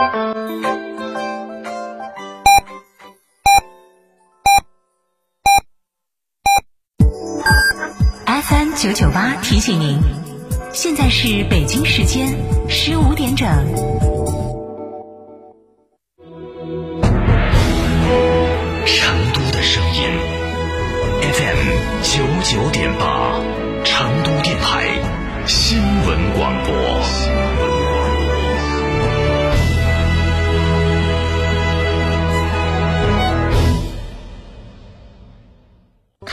FM 九九八提醒您，现在是北京时间十五点整。成都的声音，FM 九九点八，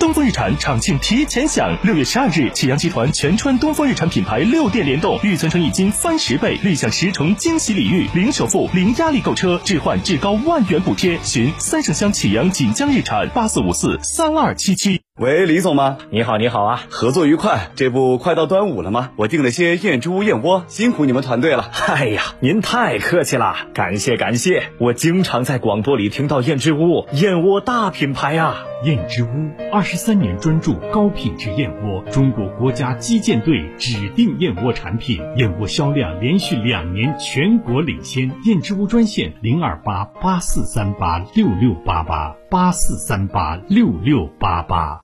东风日产厂庆提前享，六月十二日，启阳集团全川东风日产品牌六店联动，预存成一金翻十倍，立享十重惊喜礼遇，零首付、零压力购车，置换至高万元补贴。寻三圣乡启阳锦江日产八四五四三二七七。喂，李总吗？你好，你好啊！合作愉快。这不快到端午了吗？我订了些燕之屋燕窝，辛苦你们团队了。哎呀，您太客气了，感谢感谢。我经常在广播里听到燕之屋燕窝大品牌啊。燕之屋二十三年专注高品质燕窝，中国国家击剑队指定燕窝产品，燕窝销量连续两年全国领先。燕之屋专线零二八八四三八六六八八八四三八六六八八。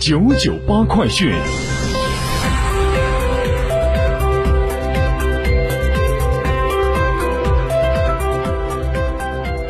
九九八快讯。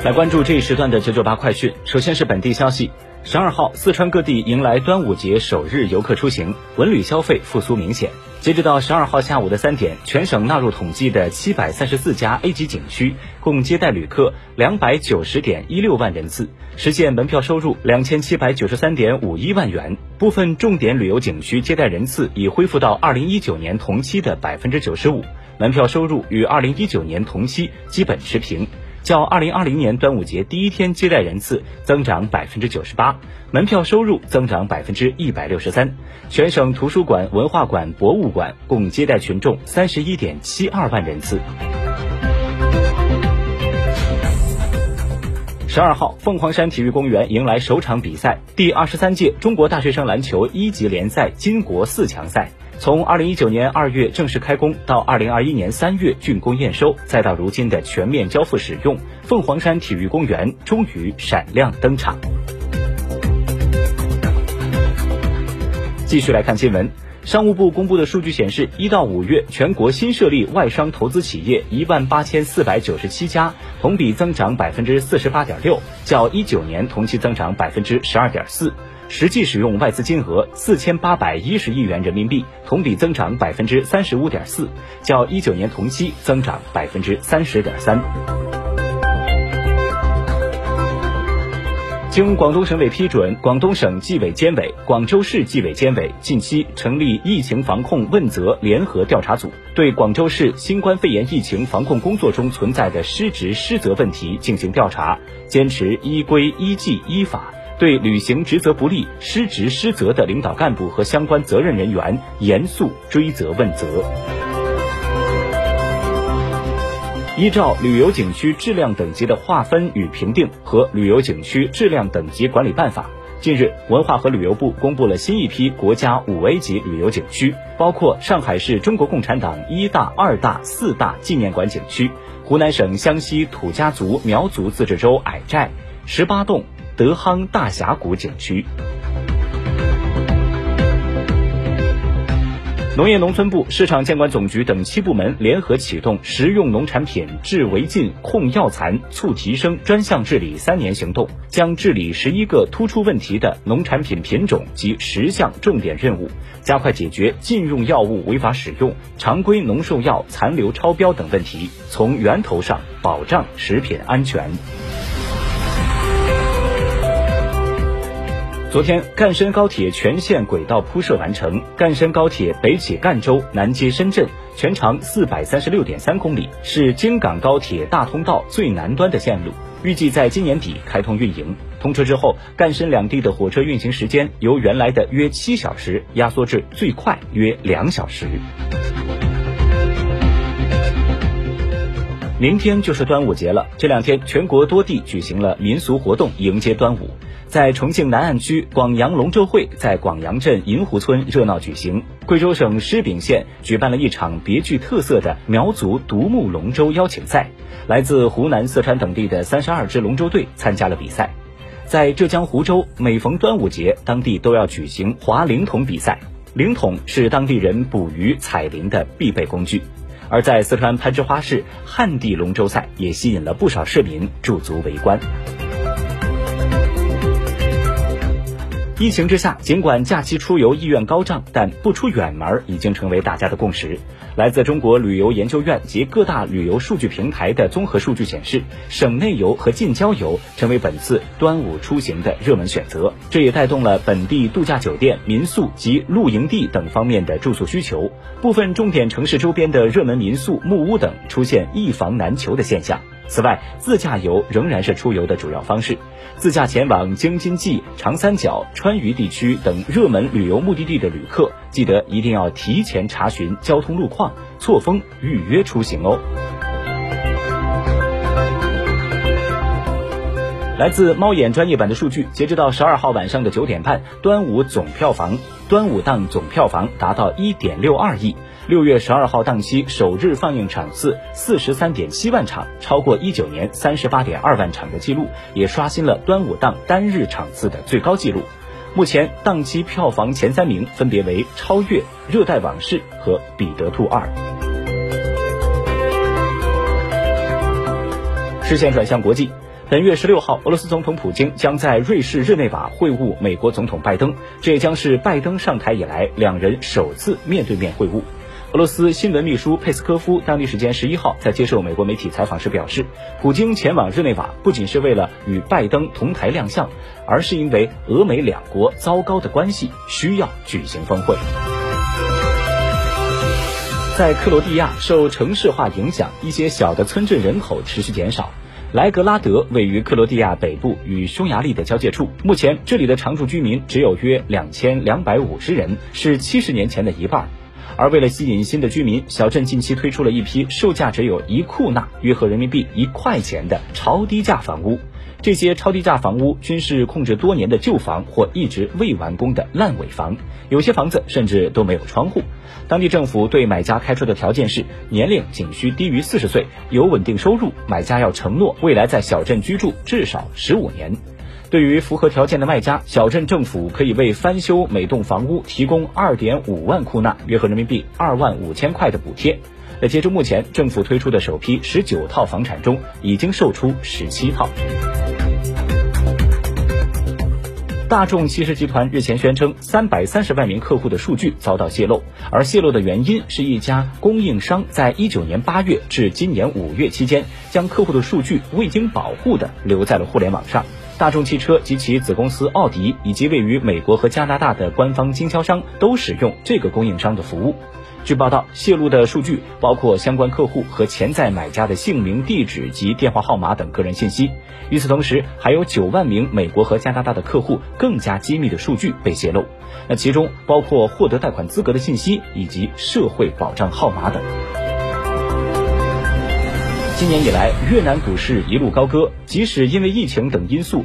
来关注这一时段的九九八快讯。首先是本地消息，十二号，四川各地迎来端午节首日游客出行，文旅消费复苏明显。截止到十二号下午的三点，全省纳入统计的七百三十四家 A 级景区，共接待旅客两百九十点一六万人次，实现门票收入两千七百九十三点五一万元。部分重点旅游景区接待人次已恢复到二零一九年同期的百分之九十五，门票收入与二零一九年同期基本持平。较二零二零年端午节第一天接待人次增长百分之九十八，门票收入增长百分之一百六十三。全省图书馆、文化馆、博物馆共接待群众三十一点七二万人次。十二号，凤凰山体育公园迎来首场比赛——第二十三届中国大学生篮球一级联赛金国四强赛。从二零一九年二月正式开工，到二零二一年三月竣工验收，再到如今的全面交付使用，凤凰山体育公园终于闪亮登场。继续来看新闻，商务部公布的数据显示，一到五月，全国新设立外商投资企业一万八千四百九十七家，同比增长百分之四十八点六，较一九年同期增长百分之十二点四。实际使用外资金额四千八百一十亿元人民币，同比增长百分之三十五点四，较一九年同期增长百分之三十点三。经广东省委批准，广东省纪委监委、广州市纪委监委近期成立疫情防控问责联合调查组，对广州市新冠肺炎疫情防控工作中存在的失职失责问题进行调查，坚持依规依纪依法。对履行职责不力、失职失责的领导干部和相关责任人员严肃追责问责。依照旅游景区质量等级的划分与评定和旅游景区质量等级管理办法，近日，文化和旅游部公布了新一批国家五 A 级旅游景区，包括上海市中国共产党一大、二大、四大纪念馆景区，湖南省湘西土家族苗族自治州矮寨十八洞。德夯大峡谷景区。农业农村部、市场监管总局等七部门联合启动食用农产品治违禁、控药残、促提升专项治理三年行动，将治理十一个突出问题的农产品品种及十项重点任务，加快解决禁用药物违法使用、常规农兽药残留超标等问题，从源头上保障食品安全。昨天，赣深高铁全线轨道铺设完成。赣深高铁北起赣州，南接深圳，全长四百三十六点三公里，是京港高铁大通道最南端的线路，预计在今年底开通运营。通车之后，赣深两地的火车运行时间由原来的约七小时压缩至最快约两小时。明天就是端午节了，这两天全国多地举行了民俗活动迎接端午。在重庆南岸区广阳龙舟会在广阳镇银湖村热闹举行。贵州省施秉县举办了一场别具特色的苗族独木龙舟邀请赛，来自湖南、四川等地的三十二支龙舟队参加了比赛。在浙江湖州，每逢端午节，当地都要举行划灵桶比赛。灵桶是当地人捕鱼采灵的必备工具。而在四川攀枝花市，旱地龙舟赛也吸引了不少市民驻足围观。疫情之下，尽管假期出游意愿高涨，但不出远门已经成为大家的共识。来自中国旅游研究院及各大旅游数据平台的综合数据显示，省内游和近郊游成为本次端午出行的热门选择。这也带动了本地度假酒店、民宿及露营地等方面的住宿需求。部分重点城市周边的热门民宿、木屋等出现一房难求的现象。此外，自驾游仍然是出游的主要方式。自驾前往京津冀、长三角、川渝地区等热门旅游目的地的旅客，记得一定要提前查询交通路况，错峰预约出行哦。来自猫眼专业版的数据，截止到十二号晚上的九点半，端午总票房，端午档总票房达到一点六二亿。六月十二号档期首日放映场次四十三点七万场，超过一九年三十八点二万场的记录，也刷新了端午档单日场次的最高纪录。目前档期票房前三名分别为《超越》《热带往事》和《彼得兔二》。视线转向国际。本月十六号，俄罗斯总统普京将在瑞士日内瓦会晤美国总统拜登，这也将是拜登上台以来两人首次面对面会晤。俄罗斯新闻秘书佩斯科夫当地时间十一号在接受美国媒体采访时表示，普京前往日内瓦不仅是为了与拜登同台亮相，而是因为俄美两国糟糕的关系需要举行峰会。在克罗地亚，受城市化影响，一些小的村镇人口持续减少。莱格拉德位于克罗地亚北部与匈牙利的交界处，目前这里的常住居民只有约两千两百五十人，是七十年前的一半。而为了吸引新的居民，小镇近期推出了一批售价只有一库纳（约合人民币一块钱）的超低价房屋。这些超低价房屋均是控制多年的旧房或一直未完工的烂尾房，有些房子甚至都没有窗户。当地政府对买家开出的条件是年龄仅需低于四十岁，有稳定收入，买家要承诺未来在小镇居住至少十五年。对于符合条件的卖家，小镇政府可以为翻修每栋房屋提供二点五万库纳（约合人民币二万五千块）的补贴。那截至目前，政府推出的首批十九套房产中，已经售出十七套。大众汽车集团日前宣称，三百三十万名客户的数据遭到泄露，而泄露的原因是一家供应商在一九年八月至今年五月期间，将客户的数据未经保护的留在了互联网上。大众汽车及其子公司奥迪，以及位于美国和加拿大的官方经销商，都使用这个供应商的服务。据报道，泄露的数据包括相关客户和潜在买家的姓名、地址及电话号码等个人信息。与此同时，还有九万名美国和加拿大的客户更加机密的数据被泄露，那其中包括获得贷款资格的信息以及社会保障号码等。今年以来，越南股市一路高歌，即使因为疫情等因素。